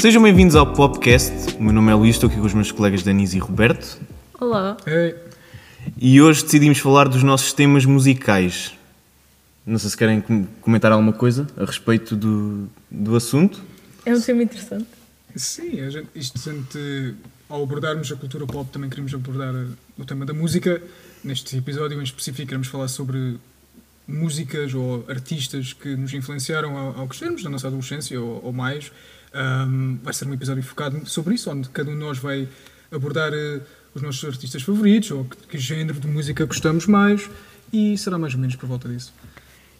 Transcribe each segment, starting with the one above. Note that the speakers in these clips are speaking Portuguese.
Sejam bem-vindos ao podcast. O meu nome é Luís, estou aqui com os meus colegas Denise e Roberto. Olá. Ei, E hoje decidimos falar dos nossos temas musicais. Não sei se querem com- comentar alguma coisa a respeito do, do assunto. É um tema interessante. sim, a gente, isto gente, ao abordarmos a cultura pop também queremos abordar eh, o tema da música. Neste episódio em específico queremos falar sobre músicas ou artistas que nos influenciaram ao, ao crescermos na nossa adolescência ou, ou mais. Ahm, vai ser um episódio focado sobre isso, onde cada um de nós vai abordar eh, os nossos artistas favoritos ou que, que género de música gostamos mais e será mais ou menos por volta disso.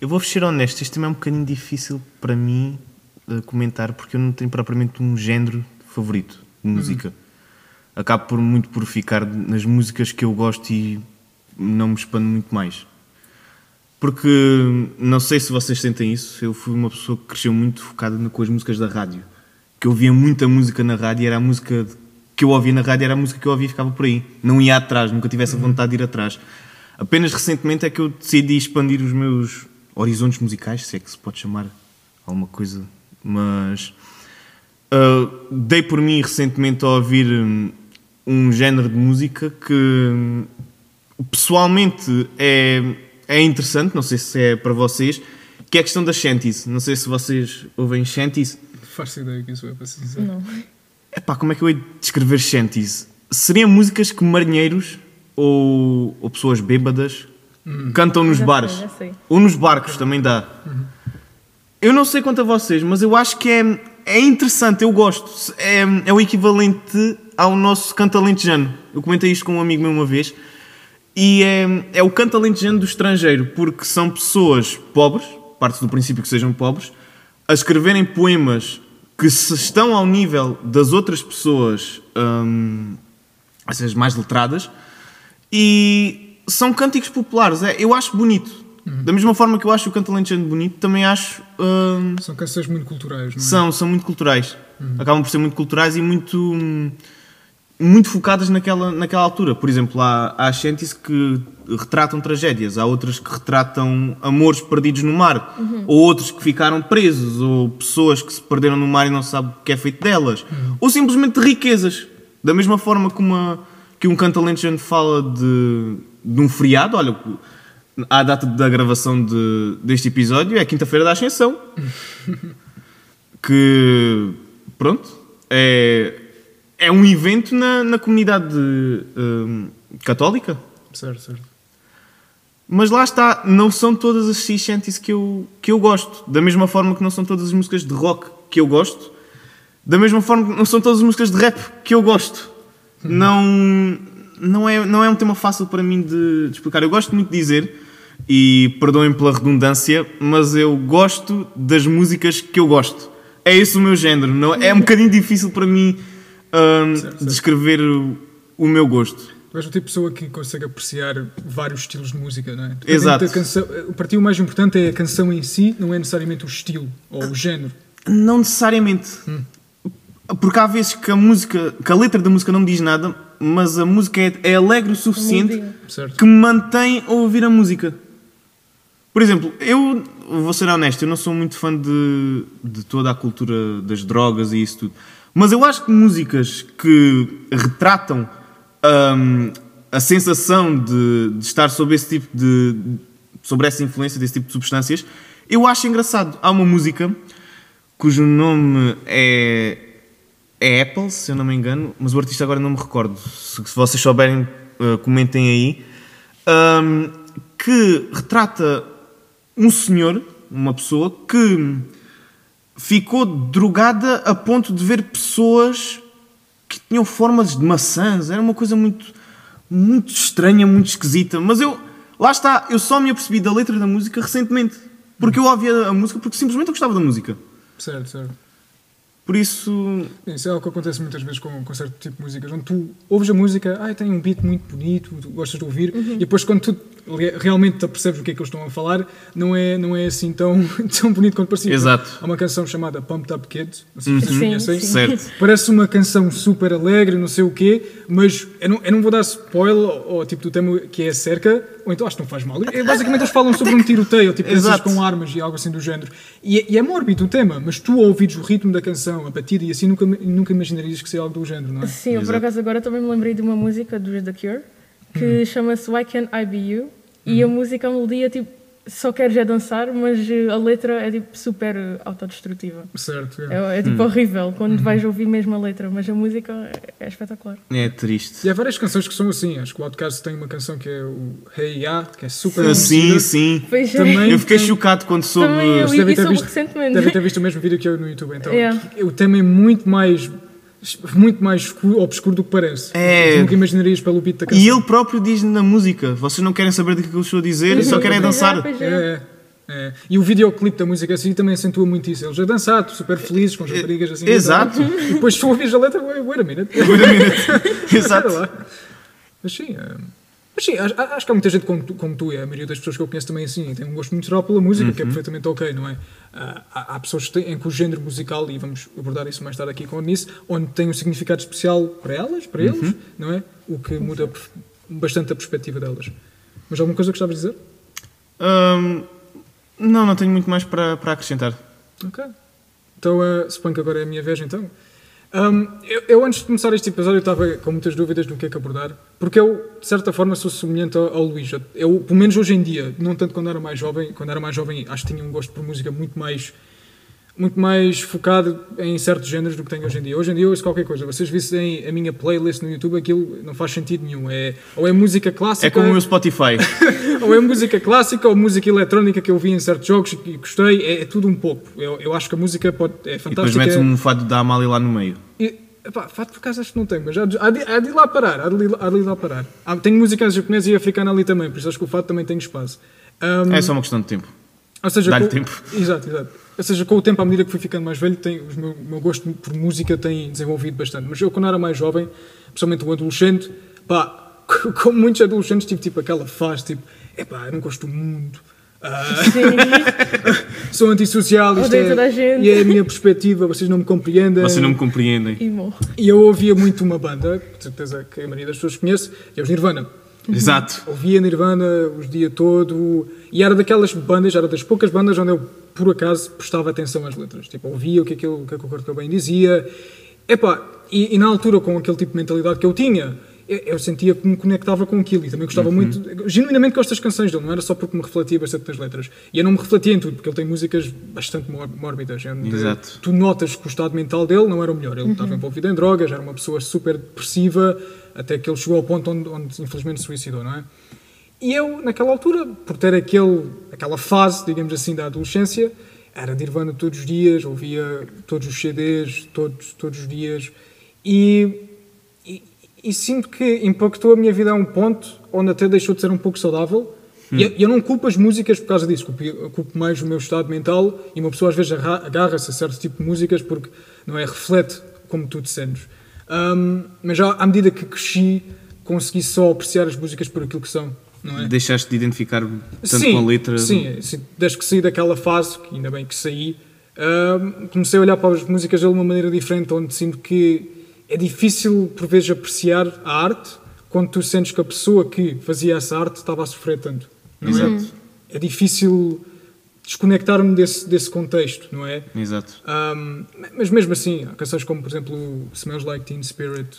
Eu vou ser honesto, este tema é um bocadinho difícil para mim eh, comentar porque eu não tenho propriamente um género favorito de música. Acabo por muito por ficar nas músicas que eu gosto e não me expando muito mais. Porque não sei se vocês sentem isso, eu fui uma pessoa que cresceu muito focada com as músicas da rádio. Que eu ouvia muita música na rádio e era a música que eu ouvia na rádio, era a música que eu ouvia e ficava por aí. Não ia atrás, nunca tivesse a vontade de ir atrás. Apenas recentemente é que eu decidi expandir os meus horizontes musicais, se é que se pode chamar alguma coisa, mas ah, dei por mim recentemente a ouvir hum, um género de música que hum, pessoalmente é, é interessante, não sei se é para vocês, que é a questão das shanties. Não sei se vocês ouvem shanties. Faço ideia que isso é para ser sincero. Não. Epá, como é que eu hei de descrever shanties? Seriam músicas que marinheiros ou, ou pessoas bêbadas cantam nos Já sei, bares. já sei. Ou nos barcos, também dá. Eu não sei quanto a vocês, mas eu acho que é, é interessante, eu gosto. É, é o equivalente ao nosso canto alentejano. Eu comentei isto com um amigo meu uma vez. E é, é o canto alentejano do estrangeiro, porque são pessoas pobres, parte do princípio que sejam pobres, a escreverem poemas que se estão ao nível das outras pessoas, hum, essas mais letradas, e são cânticos populares. É, eu acho bonito. Da mesma forma que eu acho o canto alentejano bonito, também acho. hum, São canções muito culturais, não é? são, são muito culturais. Acabam por ser muito culturais e muito, hum, muito focadas naquela, naquela altura. Por exemplo, há, há shanties que retratam tragédias, há outras que retratam amores perdidos no mar, ou outros que ficaram presos, ou pessoas que se perderam no mar e não sabe o que é feito delas, ou simplesmente riquezas. Da mesma forma que, uma, que um canto alentejano fala de, de um feriado, olha, à data da gravação de, deste episódio é quinta-feira da Ascensão que pronto é, é um evento na, na comunidade hum, católica Certo, certo. mas lá está, não são todas as sea shanties que eu, que eu gosto da mesma forma que não são todas as músicas de rock que eu gosto da mesma forma que não são todas as músicas de rap que eu gosto não, não, é, não é um tema fácil para mim de, de explicar eu gosto muito de dizer e perdoem pela redundância, mas eu gosto das músicas que eu gosto. É esse o meu género. Não, é um bocadinho difícil para mim hum, certo. descrever o, o meu gosto. Tu és o tipo de pessoa que consegue apreciar vários estilos de música, não é? Dependendo Exato. canção, para ti o mais importante é a canção em si, não é necessariamente o estilo ou o género. Não necessariamente. Porque há vezes que a música, que a letra da música não me diz nada, mas a música é, é alegre o suficiente que me mantém a ouvir a música. Por exemplo, eu vou ser honesto, eu não sou muito fã de, de toda a cultura das drogas e isso tudo. Mas eu acho que músicas que retratam hum, a sensação de, de estar sob esse tipo de. sobre essa influência desse tipo de substâncias, eu acho engraçado. Há uma música cujo nome é, é Apple, se eu não me engano, mas o artista agora não me recordo. Se, se vocês souberem, uh, comentem aí. Um, que retrata um senhor, uma pessoa, que ficou drogada a ponto de ver pessoas que tinham formas de maçãs. Era uma coisa muito, muito estranha, muito esquisita. Mas eu, lá está, eu só me apercebi da letra da música recentemente. Porque eu ouvia a música porque simplesmente eu gostava da música. Certo, certo. Por isso, Isso é algo que acontece muitas vezes com, com certo tipo de músicas, onde tu ouves a música, ai, tem um beat muito bonito, tu gostas de ouvir, e depois quando tu realmente te percebes o que é que eles estão a falar, não é, não é assim tão, tão bonito quanto parecia. Exato. Há uma canção chamada Pumped Up Kids, não sei se vocês Sim, conhecem. certo. Parece uma canção super alegre, não sei o quê, mas eu não, eu não vou dar spoiler ao, tipo do tema que é acerca ou então acho que não faz mal. É, basicamente eles falam sobre um tiroteio, tipo com armas e algo assim do género. E, é- e é mórbido o tema, mas tu ao ouvires o ritmo da canção, a batida e assim, nunca, nunca imaginarias que seja algo do género, não é? Sim, eu por acaso agora também me lembrei de uma música dos The Cure que Uhum. chama-se Why Can't I Be You? E a música, a melodia, tipo, só queres é dançar, mas eh, a letra é tipo super autodestrutiva. Certo. é. É, é tipo horrível quando vais ouvir mesmo a letra, mas a música é, é espetacular. É triste. E há várias canções que são assim. Acho que o Outcast tem uma canção que é o Hey Ya, que é super Ah, Sim, conhecida. sim. Pois é. Também- Eu fiquei tem- chocado quando soube. Também eu Vocês e, devem e ter visto- recentemente. Devem ter visto o mesmo vídeo que eu no YouTube. Então, Yeah. o tema é muito mais muito mais escuro, obscuro do que parece. É. Tu nunca imaginarias pelo beat da canção. E ele próprio diz na música: vocês não querem saber do que eu estou a dizer e só querem é, dançar. é. É, é. E o videoclipe da música assim também acentua muito isso. Eles a dançar, super felizes, com as raparigas assim. Exato. E depois tu ouves a letra, wait, wait a minute. Exato. Espera lá. Mas sim, é, mas sim acho, acho que há muita gente como tu, como tu, e a maioria das pessoas que eu conheço também assim, tem um gosto muito geral pela música, Uhum. que é perfeitamente ok, não é? Ah, há, há pessoas que têm, em que o género musical, e vamos abordar isso mais tarde aqui com a Nice, onde tem um significado especial para elas, para eles, Uhum. não é? O que muda bastante a perspectiva delas. Mas alguma coisa que gostavas de dizer? Hum, não, não tenho muito mais para, para acrescentar. Ok. Então, eh, suponho que agora é a minha vez, então. Ahm, eu, eu, antes de começar este episódio, estava com muitas dúvidas do que é que abordar, porque eu, de certa forma, sou semelhante ao, ao Luís. Eu, pelo menos hoje em dia, não tanto quando era mais jovem, quando era mais jovem, acho que tinha um gosto por música muito mais muito mais focado em certos géneros do que tenho hoje em dia. Hoje em dia eu ouço qualquer coisa. Vocês vissem a minha playlist no YouTube, aquilo não faz sentido nenhum. É, ou é música clássica, É como o meu Spotify. ou é música clássica ou música eletrónica que eu vi em certos jogos e gostei. É, é tudo um pouco. Eu, eu acho que a música pode, é E depois fantástica. metes um fado da Amália lá no meio. E, epá, fato por acaso acho que não tem, mas há de, há de, há de ir lá parar. Há de, há de ir lá parar. Há, tenho música japonesa e africana ali também, por isso acho que o fato também tem espaço. Ahm, É só uma questão de tempo. ou seja, Dá-lhe tempo. Exato, exato. Ou seja, com o tempo, à medida que fui ficando mais velho, tem, o meu, o meu gosto por música tem desenvolvido bastante. Mas eu, quando era mais jovem, principalmente um adolescente, pá, como muitos adolescentes, tive tipo aquela fase, tipo, epá, eu não gosto do mundo. ah, sou antissocial, isto Odeio é, toda a gente. e é a minha perspectiva, vocês não me compreendem. Vocês não me compreendem. E morro. E eu ouvia muito uma banda, de certeza que a maioria das pessoas conhece, que é os Nirvana. Exato. Ouvia Nirvana os dia todo e era daquelas bandas, era das poucas bandas onde eu, por acaso, prestava atenção às letras. Tipo, ouvia o que, aquilo, o que, é que o Kurt Cobain dizia. Epá, e, e na altura, com aquele tipo de mentalidade que eu tinha, eu, eu sentia que me conectava com aquilo e também gostava muito, genuinamente gosto das canções dele, não era só porque me refletia bastante nas letras. E eu não me refletia em tudo, porque ele tem músicas bastante mór- mórbidas. Exato. Tu notas que o estado mental dele não era o melhor. Ele estava envolvido em drogas, era uma pessoa super depressiva, até que ele chegou ao ponto onde, onde infelizmente se suicidou, não é? E eu, naquela altura, por ter aquele, aquela fase, digamos assim, da adolescência, era Nirvana todos os dias, ouvia todos os CDs, todos, todos os dias, e, e, e sinto que impactou a minha vida a um ponto onde até deixou de ser um pouco saudável. E eu- eu não culpo as músicas por causa disso, culpo, culpo mais o meu estado mental e uma pessoa às vezes arra- agarra-se a certo tipo de músicas porque não é reflete como tu te sentes. Ahm, mas já à medida que cresci, consegui só apreciar as músicas por aquilo que são, é? Deixaste de identificar tanto sim, com a letra. Sim, sim, desde que saí daquela fase, que ainda bem que saí, ahm, comecei a olhar para as músicas dele de uma maneira diferente, onde sinto que é difícil, por vezes, apreciar a arte quando tu sentes que a pessoa que fazia essa arte estava a sofrer tanto. Não é? Exato. É difícil desconectar-me desse, desse contexto, não é? Exato. Um, mas mesmo assim, há canções como, por exemplo, Smells Like Teen Spirit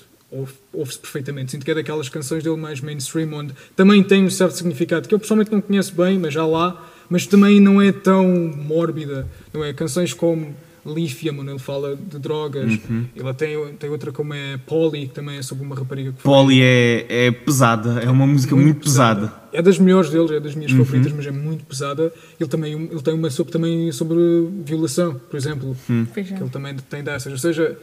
ouve-se perfeitamente. Sinto que é daquelas canções dele mais mainstream, onde também tem um certo significado que eu pessoalmente não conheço bem, mas já lá, mas também não é tão mórbida, não é? Canções como Lithium, onde ele fala de drogas, ele tem, tem outra como é Polly, que também é sobre uma rapariga que Polly é, é pesada, é uma música muito, pesada. É das melhores deles, é das minhas favoritas, mas é muito pesada. Ele também ele tem uma sobre, também sobre violação, por exemplo. É. que ele também tem dessas. Ou seja,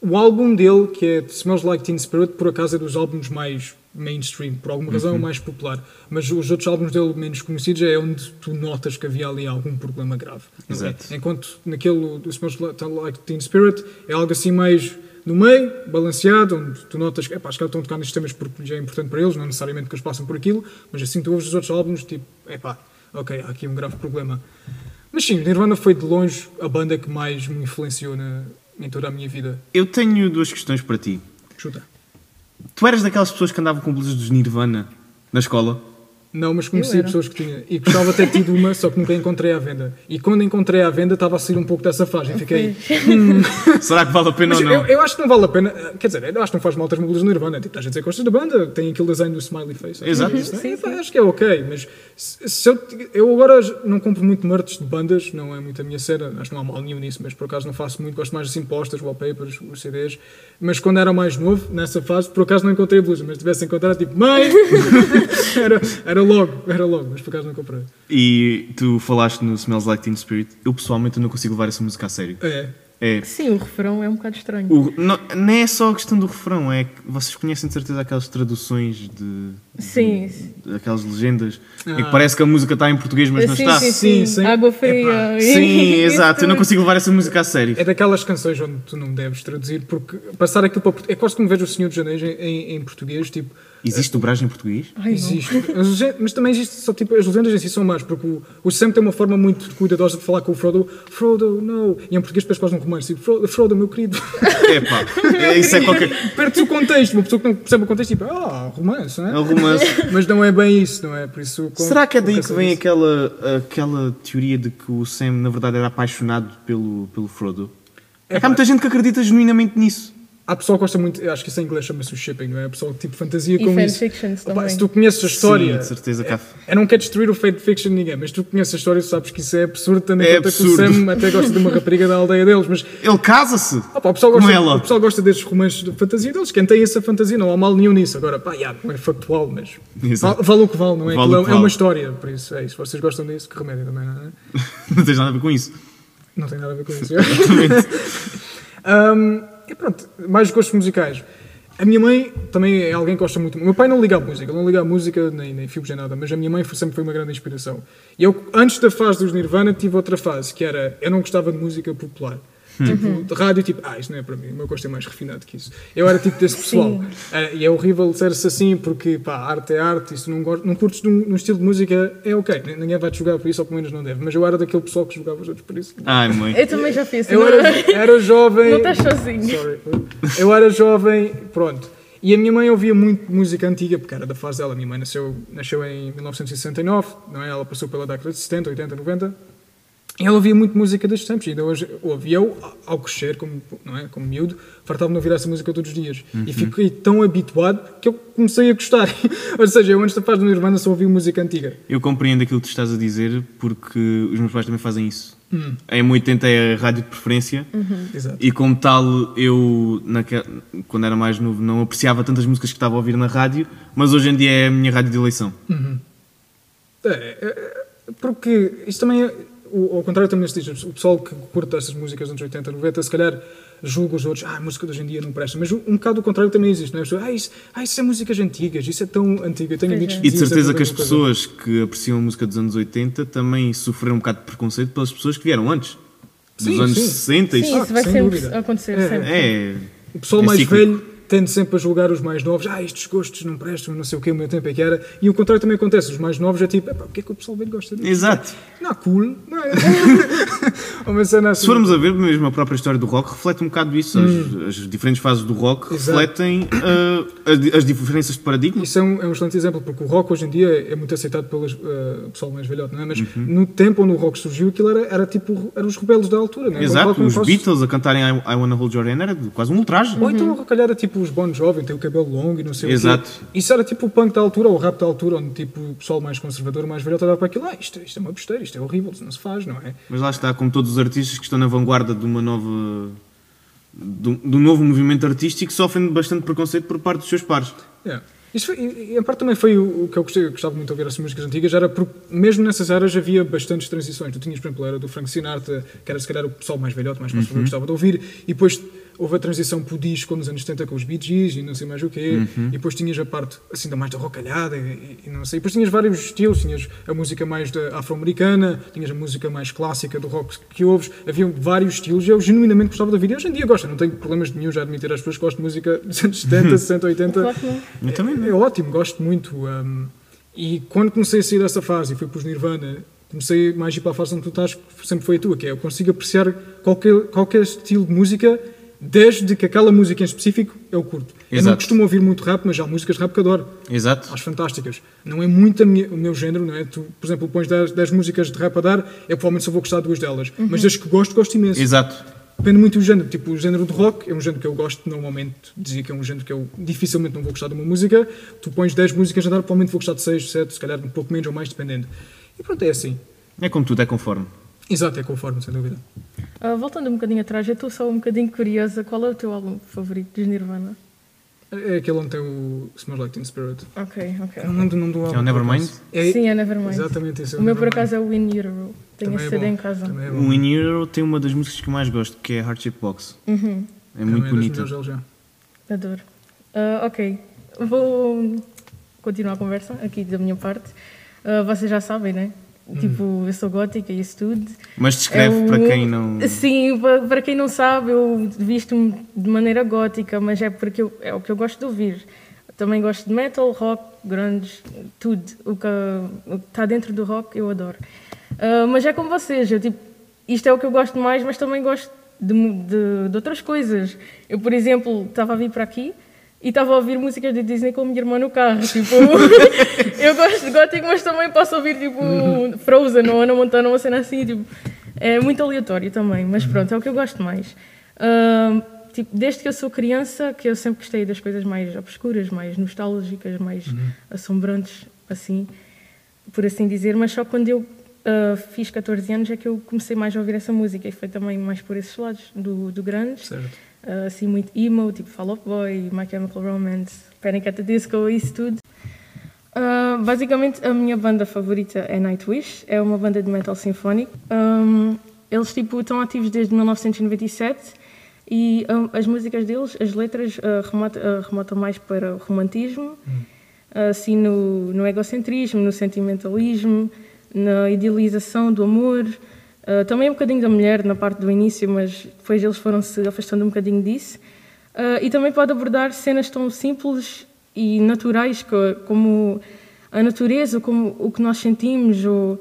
o álbum dele, que é Smells Like Teen Spirit, por acaso é dos álbuns mais mainstream, por alguma razão é o mais popular. Mas os outros álbuns dele menos conhecidos é onde tu notas que havia ali algum problema grave. é? Exato. Enquanto naquele do Smells Like Teen Spirit é algo assim mais no meio, balanceado, onde tu notas que epá, acho que estão a tocar nestes temas porque já é importante para eles, não necessariamente que eles passam por aquilo, mas assim tu ouves os outros álbuns, tipo, epá, ok, há aqui um grave problema. Mas sim, Nirvana foi de longe a banda que mais me influenciou na, em toda a minha vida. Eu tenho duas questões para ti. Chuta. Tu eras daquelas pessoas que andavam com blusas dos Nirvana na escola? Não, mas conheci Eu era. pessoas que tinham. E gostava de ter tido uma, só que nunca encontrei à venda. E quando encontrei à venda, estava a sair um pouco dessa fase. E fiquei. Será que vale a pena Mas ou não? eu, eu acho que não vale a pena. Quer dizer, eu acho que não faz mal ter modelos no Nirvana. Tipo, a gente gosta da banda, tem aquele design do smiley face. Exato. Isso, Sim, é, sim. Acho que é ok, mas se, se eu, eu agora não compro muito merch de bandas, não é muito a minha cena. Acho que não há mal nenhum nisso, mas por acaso não faço muito. Gosto mais assim, postas, wallpapers, os CDs. Mas quando era mais novo, nessa fase, por acaso não encontrei a blusa, mas se tivesse encontrado, tipo, mãe! era, era logo, era logo, mas por acaso não comprei. E tu falaste no Smells Like Teen Spirit. Eu pessoalmente não consigo levar essa música a sério. É. É. Sim, o refrão é um bocado estranho. O, não, não é só a questão do refrão, é que vocês conhecem de certeza aquelas traduções de. Sim. de- aquelas legendas em Ah. que parece que a música está em português, mas não sim, está. sim, Sim, sim, sim. Água fria. Sim, exato. Eu não tudo. consigo levar essa música a sério. É daquelas canções onde tu não deves traduzir, porque passar aquilo para português. É quase como vejo o Senhor de Janeiro em, em, em português, tipo. Existe dobragem em português? Ai, não. Existe. Mas também existe só tipo. As legendas em si são más, porque o, o Sam tem uma forma muito cuidadosa de falar com o Frodo. Frodo, não. E em português depois quase um romance. Tipo, Frodo, Frodo, meu querido. É pá, é, isso é qualquer. Perde-se o contexto. Uma pessoa que não percebe o contexto, tipo, ah, romance, não É é? um romance. Mas não é bem isso, não é? Por isso. com- Será que é daí que vem aquela, aquela teoria de que o Sam na verdade era apaixonado pelo, pelo Frodo? É que há muita gente que acredita genuinamente nisso. Há pessoal que gosta muito. eu Acho que isso em inglês chama-se o shipping, não é? Pessoal que tipo fantasia E com isso. Opa, também. se tu conheces a história. Sim, de certeza há. Eu não quero destruir o fanfiction de ninguém, mas tu conheces a história, sabes que isso é absurdo, tendo em É conta absurdo. que o Sam até gosta de uma rapariga da aldeia deles, mas Ele casa-se! opa, o, pessoal Com gosta, ela. o pessoal gosta desses romances de fantasia deles, quem tem essa fantasia, não há mal nenhum nisso. Agora, pá, já, não é factual, mas Exato. vale, vale o que vale, não é? Vale é, é uma história, por isso é isso. Vocês gostam disso, que remédio também, não é? Não tens nada a ver com isso. Não tem nada a ver com isso. Um, e pronto, mais gostos musicais. A minha mãe também é alguém que gosta muito. O meu pai não liga à música, ele não liga à música, nem, nem filmes, nem nada, mas a minha mãe foi- sempre foi uma grande inspiração. E eu, antes da fase dos Nirvana, tive outra fase, que era eu não gostava de música popular. Tipo, de rádio, tipo, ah, isto não é para mim, o meu gosto é mais refinado que isso. Eu era tipo desse pessoal. Ah, e é horrível ser-se assim, porque, pá, arte é arte, e se não, go- não curtes de um, num estilo de música, é ok. N- Ninguém vai te jogar por isso, ou pelo menos não deve. Mas eu era daquele pessoal que jogava os outros por isso. Ai, mãe. Eu também já fiz. Eu era, era jovem. Não estás sozinho. Sorry. Eu era jovem, pronto. E a minha mãe ouvia muito música antiga, porque era da fase dela. A minha mãe nasceu, nasceu em 1969, não é? Ela passou pela década de 70, 80, 90. E ela ouvia muito música destes tempos. E ainda hoje ouvia eu, ao crescer, como, não é? como miúdo, fartava-me de ouvir essa música todos os dias. E fiquei tão habituado que eu comecei a gostar. Ou seja, eu antes da fase do Nirvana só ouvia música antiga. Eu compreendo aquilo que tu estás a dizer porque os meus pais também fazem isso. Em 80 é a rádio de preferência Exato. e como tal eu naque- quando era mais novo não apreciava tantas músicas que estava a ouvir na rádio, mas hoje em dia é a minha rádio de eleição. É, é, é, porque isto também é, o, ao contrário também se diz, o pessoal que curta essas músicas dos anos 80, 90, se calhar julga os outros, ah, a música de hoje em dia não presta, mas um bocado o contrário também existe, não é? As pessoas, Ah, isso, ah, isso é músicas antigas, isso é tão antigo, eu tenho Pois amigos é. que E de certeza que as mesma coisa. pessoas que apreciam a música dos anos 80 também sofreram um bocado de preconceito pelas pessoas que vieram antes. Dos Sim, anos sim. 60 e Sim, Ah, isso vai sem sempre dúvida. acontecer. É, sempre. É. O pessoal É mais cíclico. velho tende sempre a julgar os mais novos, ah, estes gostos não prestam, não sei o que, o meu tempo é que era, e o contrário também acontece, os mais novos é tipo, "Epá, porque é que o pessoal velho gosta disso? Exato. Não, cool, não é? Uma cena assim. Se formos a ver, mesmo a própria história do rock reflete um bocado isso. As, as diferentes fases do rock Hum. Exato. refletem ah, as, as diferenças de paradigma. Isso é um, é um excelente exemplo, porque o rock hoje em dia é muito aceitado pelo pessoal mais velhote, não é? Mas Uhum. no tempo onde o rock surgiu, aquilo era, era tipo, eram os rebeldes da altura, não é? Exato, rock os Beatles a cantarem I, I Wanna Hold Your Hand era quase um ultraje. Ou então, se calhar, era tipo os Bon Jovem, tem o cabelo longo e não sei Exato. o quê. Isso era tipo o punk da altura, ou o rap da altura, onde tipo o pessoal mais conservador, mais velhote, olhava para aquilo, ah, isto, isto é uma besteira, isto é horrível, isto não se faz, não é? Mas lá está, como todos os artistas que estão na vanguarda de uma nova. de um, novo movimento artístico, sofrem bastante preconceito por parte dos seus pares. Yeah. Isso foi, e, a parte também foi o, o que eu gostei, gostava muito de ouvir essas músicas antigas, era porque mesmo nessas eras havia bastantes transições. Tu tinhas, por exemplo, era do Frank Sinatra, que era se calhar o pessoal mais velhote, mais conservador, que gostava de ouvir, e depois houve a transição para o disco nos anos 70 com os Bee Gees e não sei mais o quê, e depois tinhas a parte assim da mais da rocalhada e, e não sei, e depois tinhas vários estilos, tinhas a música mais da afro-americana, tinhas a música mais clássica do rock que ouves, havia vários estilos e eu genuinamente gostava de ouvir, e hoje em dia gosto, não tenho problemas nenhum já admitir às pessoas que gosto de música dos anos 70, 60, 80, Claro que não. Eu também é, não. é ótimo, gosto muito. um, e quando comecei a sair dessa fase e fui para os Nirvana, comecei mais a ir para a fase onde tu estás, que sempre foi a tua, que é eu consigo apreciar qualquer, qualquer estilo de música 10 de que aquela música em específico eu curto. Eu não Exato. costumo ouvir muito rap, mas há músicas de rap que adoro. Exato. Acho fantásticas. Não é muito a minha- o meu género, não é? Tu, por exemplo, pões 10, 10 músicas de rap a dar, eu provavelmente só vou gostar de duas delas. Mas das que gosto, gosto imenso. Exato. Depende muito do género. Tipo, o género de rock é um género que eu gosto normalmente. Dizia que é um género que eu dificilmente não vou gostar de uma música. Tu pões 10 músicas a dar, provavelmente vou gostar de 6, 7, se calhar um pouco menos ou mais, dependendo. E pronto, é assim. É como tudo, é conforme. Exato, é conforme, sem dúvida. Ah, voltando um bocadinho atrás, eu estou só um bocadinho curiosa. Qual é o teu álbum favorito dos Nirvana? É aquele onde tem o Smells Like Teen Spirit. Ok, ok. Eu não lembro do nome do álbum. é o Nevermind? É, Sim, é Nevermind. Exatamente esse. é O meu, por acaso, é o In Utero. Tenho Também esse é CD bom. em casa. É. O In Hero tem uma das músicas que eu mais gosto, que é Heart Shape Box. Uhum, É muito Também bonita. melhores deles, já. adoro. Ah, ok, vou continuar a conversa aqui da minha parte. Ah, vocês já sabem, né? Tipo, eu sou gótica e isso tudo. Mas descreve É para quem não. Sim, pa- para quem não sabe, eu visto-me de maneira gótica, mas é porque eu- é o que eu gosto de ouvir. Também gosto de metal, rock, grunge, tudo. O que o que está dentro do rock eu adoro. Ah, mas é como vocês, eu, tipo, isto é o que eu gosto mais, mas também gosto de, de- de outras coisas. Eu, por exemplo, estava a vir para aqui e estava a ouvir músicas de Disney com a minha irmã no carro. Tipo, eu gosto de gótico, mas também posso ouvir tipo Frozen ou Ana Montana, uma cena assim. Tipo, é muito aleatório também, mas pronto, é o que eu gosto mais. Ahm, tipo, desde que eu sou criança, que eu sempre gostei das coisas mais obscuras, mais nostálgicas, mais assombrantes, assim, por assim dizer, mas só quando eu ah, fiz 14 anos é que eu comecei mais a ouvir essa música e foi também mais por esses lados do, do grunge. Certo. Uh, assim muito emo, tipo Fall Out Boy, My Chemical Romance, Panic at the Disco, isso tudo. Uh, basicamente, a minha banda favorita é Nightwish, é uma banda de metal sinfónico. Um, eles tipo, estão ativos desde 1997 e um, as músicas deles, as letras, uh, remota- uh, remontam mais para o romantismo, assim no, no egocentrismo, no sentimentalismo, na idealização do amor, uh, também um bocadinho da mulher na parte do início, mas depois eles foram se afastando um bocadinho disso. Uh, e também pode abordar cenas tão simples e naturais co- como a natureza, como o que nós sentimos, ou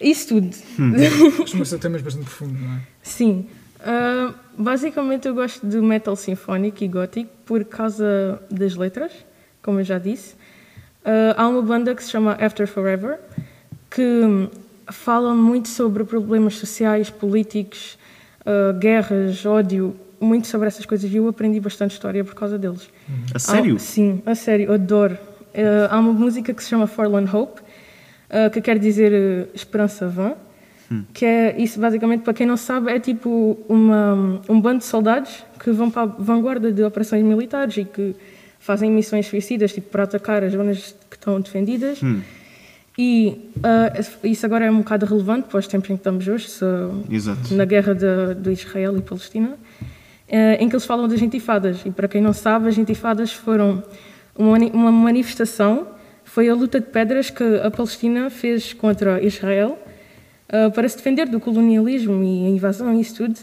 isso tudo. Costuma ser temas bastante profundos, não é? Sim. Ah, basicamente eu gosto de metal sinfónico e gótico por causa das letras, como eu já disse. Ah, há uma banda que se chama After Forever que hum, fala muito sobre problemas sociais, políticos, ah, guerras, ódio, muito sobre essas coisas e eu aprendi bastante história por causa deles. A sério? Há- sim, a sério, adoro. Eh, há uma música que se chama Forlorn Hope, eh, que quer dizer eh, esperança vã, que é isso basicamente, para quem não sabe, é tipo uma, um bando de soldados que vão para a vanguarda de operações militares e que fazem missões suicidas, tipo para atacar as zonas que estão defendidas. E ah, isso agora é um bocado relevante para os tempos em que estamos hoje, se- na guerra de, de Israel e Palestina, eh, em que eles falam das intifadas. E para quem não sabe, as intifadas foram uma, uma manifestação, foi a luta de pedras que a Palestina fez contra Israel eh, para se defender do colonialismo e a invasão e isso tudo.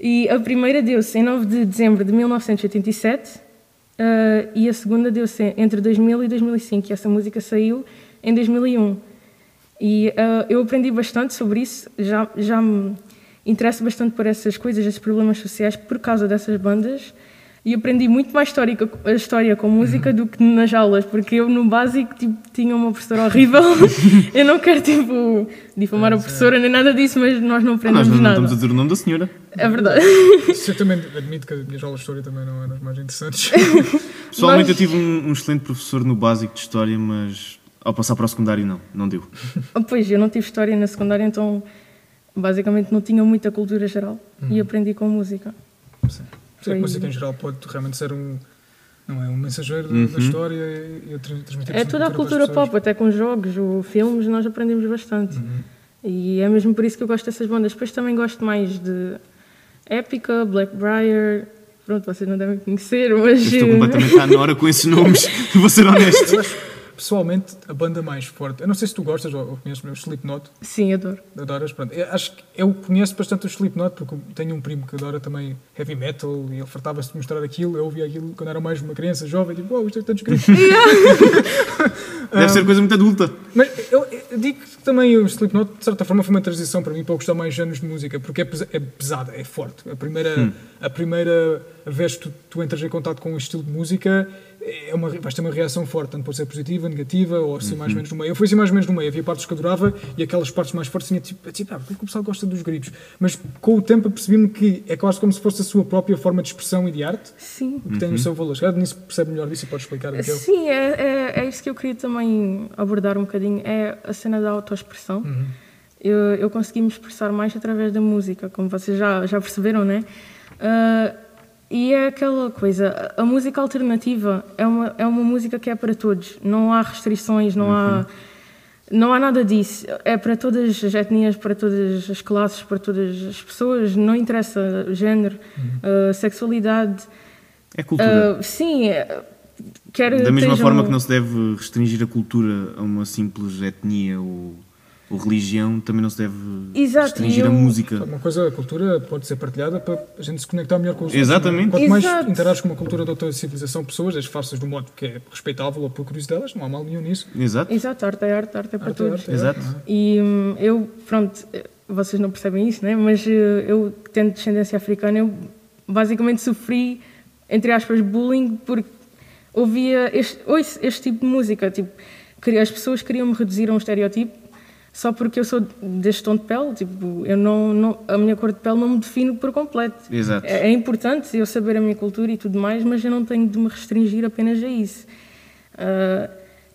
E a primeira deu-se em 9 de dezembro de 1987 eh, e a segunda deu-se entre 2000 e 2005. E essa música saiu em 2001. E ah, eu aprendi bastante sobre isso, já, já me interesso bastante por essas coisas, esses problemas sociais, por causa dessas bandas. E aprendi muito mais história, a história com música do que nas aulas, porque eu no básico tipo, tinha uma professora horrível. eu não quero tipo, difamar a professora nem nada disso, mas nós não Ah, aprendemos nós não nada. estamos a dizer o nome da senhora. É verdade. Eu também admito que as minhas aulas de história também não eram as mais interessantes. Pessoalmente Nós- eu tive um, um excelente professor no básico de história, mas ao passar para o secundário não, não deu. Ah, Pois, eu não tive história na secundária, então basicamente não tinha muita cultura geral e aprendi com música. Sim. Sim, a Foi- música em geral pode realmente ser um, não é, um mensageiro da- Uhum. da história e, e a tra- transmitir É toda a cultura pop, até com jogos ou filmes, nós aprendemos bastante. E é mesmo por isso que eu gosto dessas bandas. Depois também gosto mais de Épica, Blackbriar. Pronto, vocês não devem conhecer, mas. Eu estou completamente à nora com esses nomes, vou ser honesto. Eu pessoalmente, a banda mais forte. Eu não sei se tu gostas ou, ou conheces o Slipknot. Sim, adoro. Adoras, pronto. Eu acho que eu conheço bastante o Slipknot porque eu tenho um primo que adora também heavy metal e ele fartava-se de mostrar aquilo. Eu ouvia aquilo quando era mais uma criança jovem, tipo, uau, isto é tanto escrito. Deve ser coisa muito adulta. Mas eu, digo que também o Slipknot, de certa forma, foi uma transição para mim para eu gostar mais anos de música, porque é, pesa- é pesada, é forte. A primeira, a primeira vez que tu, tu entras em contato com um estilo de música, é uma, vais ter uma reação forte, tanto pode ser positiva, negativa, ou assim mais ou menos no meio. Eu fui assim mais ou menos no meio, havia partes que adorava e aquelas partes mais fortes tinha tipo, tipo ah, porque o pessoal gosta dos gritos? Mas com o tempo apercebi-me que é quase como se fosse a sua própria forma de expressão e de arte, Sim. que tem o seu valor. Se calhar nisso percebe melhor disso e pode explicar o que é. Sim, é, é, é isso que eu queria também abordar um bocadinho, é a cena da autoexpressão. Eu, eu consegui me expressar mais através da música, como vocês já, já perceberam, né? Ah, e é aquela coisa, a música alternativa é uma, é uma música que é para todos, não há restrições, não há... Não há nada disso. É para todas as etnias, para todas as classes, para todas as pessoas. Não interessa género, ah, sexualidade. É cultura. Ah, sim, é- quer da mesma estejam- forma que não se deve restringir a cultura a uma simples etnia ou, ou religião, também não se deve Exato, restringir e a eu- música. Uma coisa, a cultura pode ser partilhada para a gente se conectar melhor com os Exatamente. outros. é? Quanto Exato. mais interages com uma cultura de outra civilização, pessoas, as faças do modo que é respeitável ou por curiosidade delas, não há mal nenhum nisso. Exato. Exato, arte é arte, arte é para Arte é todos. arte, é Exato. arte, é? E hum, eu, pronto, vocês não percebem isso, né? Mas eh, eu, tendo descendência africana, eu basicamente sofri, entre aspas, bullying porque ouvia este, ouço este tipo de música. Tipo, queria- as pessoas queriam me reduzir a um estereotipo só porque eu sou deste tom de pele. Tipo, eu não, não, a minha cor de pele não me define por completo. Exato. É, é importante eu saber a minha cultura e tudo mais, mas eu não tenho de me restringir apenas a isso. Ah,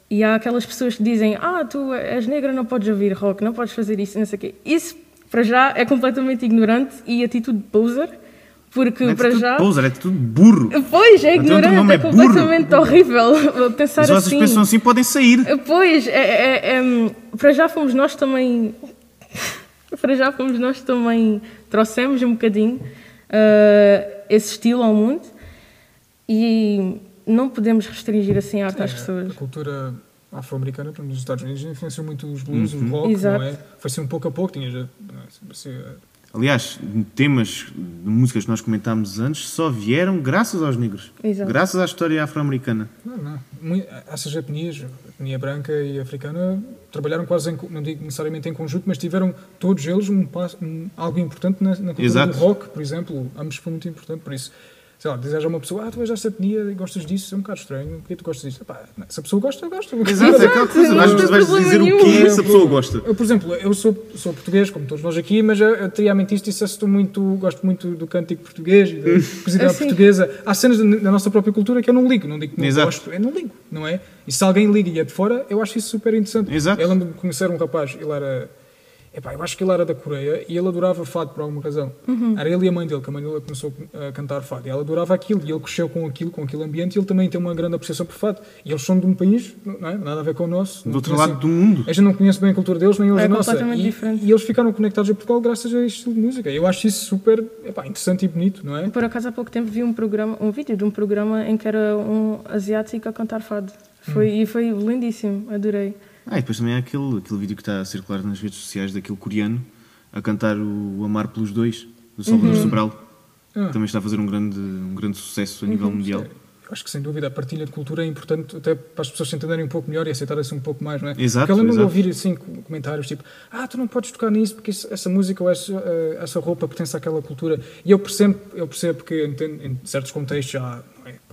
e há aquelas pessoas que dizem: Ah, tu és negra, não podes ouvir rock, não podes fazer isso, não sei o quê. Isso, para já, é completamente ignorante e atitude de poser, porque é para já. poser, é tudo burro. Pois, é ignorante, é é burro. completamente horrível pensar Se vocês assim. pensam assim, podem sair. Pois, é, é- é- para já fomos nós também. para já fomos nós também. Trouxemos um bocadinho ah, esse estilo ao mundo e não podemos restringir assim a arte às É, pessoas. A cultura afro-americana, nos Estados Unidos, influenciou muito os blues, Uhum. o rock, Exato. não é? Foi assim um pouco a pouco, tinha já. não é? Sempre assim, eh, Aliás, temas de músicas que nós comentámos antes só vieram graças aos negros. Exato. Graças à história afro-americana. Não, não. Essas etnias, etnia branca e africana, trabalharam quase, em, não digo necessariamente em conjunto, mas tiveram todos eles um um- algo importante na, na cultura Exato. do rock, por exemplo. Ambos foi muito importante, por isso. Sei lá, dizeres a uma pessoa, ah, tu és desta etnia e gostas disso, é um bocado estranho, porquê tu gostas disso? Epá, não, se a pessoa gosta, gosta. Exato, é aquela coisa. Vais, tem vais dizer o nenhum. que se a pessoa gosta. Eu, por exemplo, eu sou, sou português, como todos nós aqui, mas eu, eu teria a mentir se dissesse que estou muito, gosto muito do cântico português e da cozida Assim. portuguesa. Há cenas da, da nossa própria cultura que eu não ligo, não digo que não Exato. gosto, eu não ligo, não é? E se alguém liga e é de fora, eu acho isso super interessante. Exato. Eu lembro-me de conhecer um rapaz, ele era. Epá, eu acho que ele era da Coreia e ele adorava fado por alguma razão. Era ele e a mãe dele, que a mãe dele começou a cantar fado. E ela adorava aquilo e ele cresceu com aquilo, com aquele ambiente e ele também tem uma grande apreciação por fado. E eles são de um país, não é? Nada a ver com o nosso. Do outro conhecem- lado do mundo. a gente não conhece bem a cultura deles, nem eles É a nossa. completamente E, diferente. e eles ficaram conectados a Portugal graças a este estilo de música. Eu acho isso super epá, interessante e bonito, não é? Por acaso há pouco tempo vi um programa, um vídeo de um programa em que era um asiático a cantar fado. Foi, E foi lindíssimo, adorei. Ah, e depois também há aquele, aquele vídeo que está a circular nas redes sociais daquele coreano a cantar o Amar pelos Dois, do Salvador Sobral. Ah. Também está a fazer um grande, um grande sucesso a nível mundial. Eu acho que sem dúvida a partilha de cultura é importante até para as pessoas se entenderem um pouco melhor e aceitarem-se um pouco mais, não é? Exato, Porque eu lembro de ouvir assim co- comentários tipo ah, tu não podes tocar nisso porque essa música ou essa, eh, essa roupa pertence àquela cultura. E eu percebo, eu percebo que em, certos contextos é,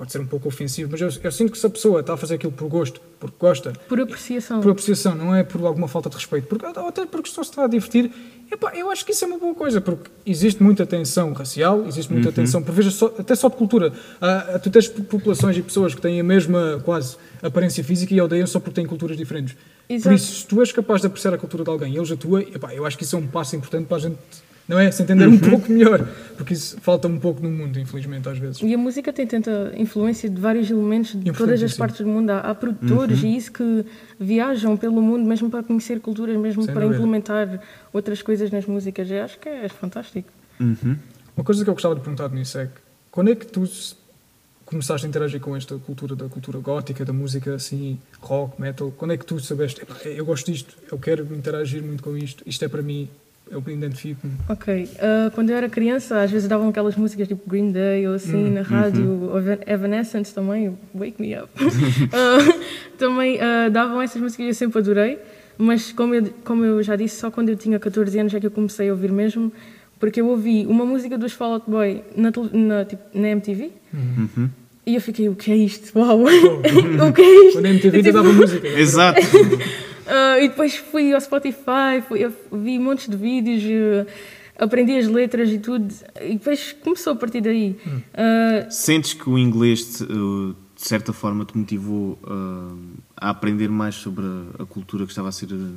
pode ser um pouco ofensivo, mas eu, eu sinto que se a pessoa está a fazer aquilo por gosto, porque gosta, Por apreciação. por apreciação, não é por alguma falta de respeito, porque, ou até porque só se está a divertir. Epá, eu acho que isso é uma boa coisa, porque existe muita tensão racial, existe muita tensão, por vezes, só, até só de cultura. Ah, tu tens populações e pessoas que têm a mesma, quase, aparência física e odeiam só porque têm culturas diferentes. Por Exato. isso, se tu és capaz de apreciar a cultura de alguém e eles a tua, epá, eu acho que isso é um passo importante para a gente, não é? Se entender um pouco melhor, porque isso falta um pouco no mundo, infelizmente, às vezes. E a música tem tanta influência de vários elementos de todas as partes do mundo. Há, há produtores e isso que viajam pelo mundo mesmo para conhecer culturas, mesmo Sem para dúvida. implementar outras coisas nas músicas. Eu acho que é fantástico. Uhum. Uma coisa que eu gostava de perguntar nisso é que, quando é que tu começaste a interagir com esta cultura da cultura gótica, da música assim, rock, metal? Quando é que tu sabeste, "Epá, eu gosto disto, eu quero interagir muito com isto, isto é para mim, eu me identifico-me? Ok. ah, quando eu era criança, às vezes davam aquelas músicas tipo Green Day ou assim na rádio, ou Evan- Evanescence também, Wake Me Up. Ah, também ah, davam essas músicas e eu sempre adorei. Mas como eu, como eu já disse, só quando eu tinha 14 anos é que eu comecei a ouvir mesmo, porque eu ouvi uma música dos Fall Out Boy na, na, tipo, na MTV Uhum. e eu fiquei, o que é isto? Uau! o que é isto? Quando a MTV Tipo, dava música. Exato. ah, e depois fui ao Spotify, fui, eu vi montes de vídeos, eh, aprendi as letras e tudo, e depois começou a partir daí. Ah, Sentes que o inglês, te, uh, de certa forma, te motivou uh, a aprender mais sobre a, a cultura que estava a ser. uh,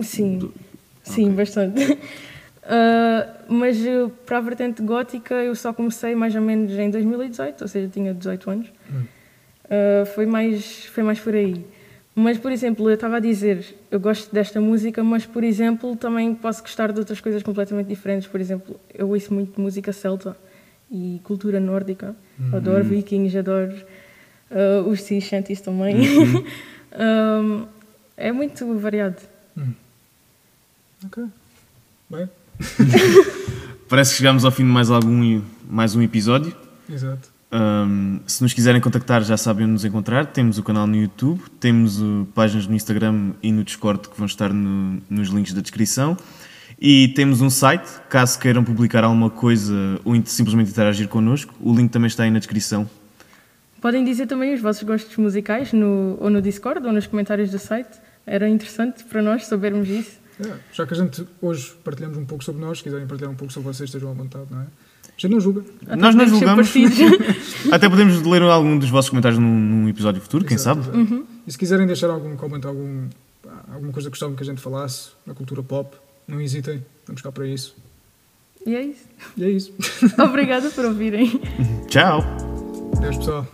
sim, do- sim, Ok. bastante. Mas para a vertente gótica eu só comecei mais ou menos em 2018, ou seja, tinha 18 anos. Ah, foi, mais, foi mais por aí. Mas, por exemplo, eu estava a dizer, eu gosto desta música, mas, por exemplo, também posso gostar de outras coisas completamente diferentes. Por exemplo, eu ouço muito música celta e cultura nórdica. Adoro vikings, adoro ah, os sea shanties também. Ah, é muito variado. Ok. Bem, Parece que chegamos ao fim de mais algum mais um episódio. exato. Um, se nos quiserem contactar, já sabem onde nos encontrar. Temos o canal no YouTube, temos uh, páginas no Instagram e no Discord que vão estar no- nos links da descrição. E temos um site, caso queiram publicar alguma coisa ou simplesmente interagir connosco. O link também está aí na descrição. Podem dizer também os vossos gostos musicais no, ou no Discord ou nos comentários do site. Era interessante para nós sabermos isso. É, já que a gente hoje partilhamos um pouco sobre nós, se quiserem partilhar um pouco sobre vocês, estejam à vontade, não é? A gente não julga. Até Nós não julgamos. Até podemos ler algum dos vossos comentários num, num episódio futuro, quem Exato, sabe? exato. E se quiserem deixar algum comentário, algum, alguma coisa que gostavam que a gente falasse na cultura pop, não hesitem, vamos cá para isso. e é isso. E é isso. Obrigada por ouvirem. Tchau! Adeus, pessoal.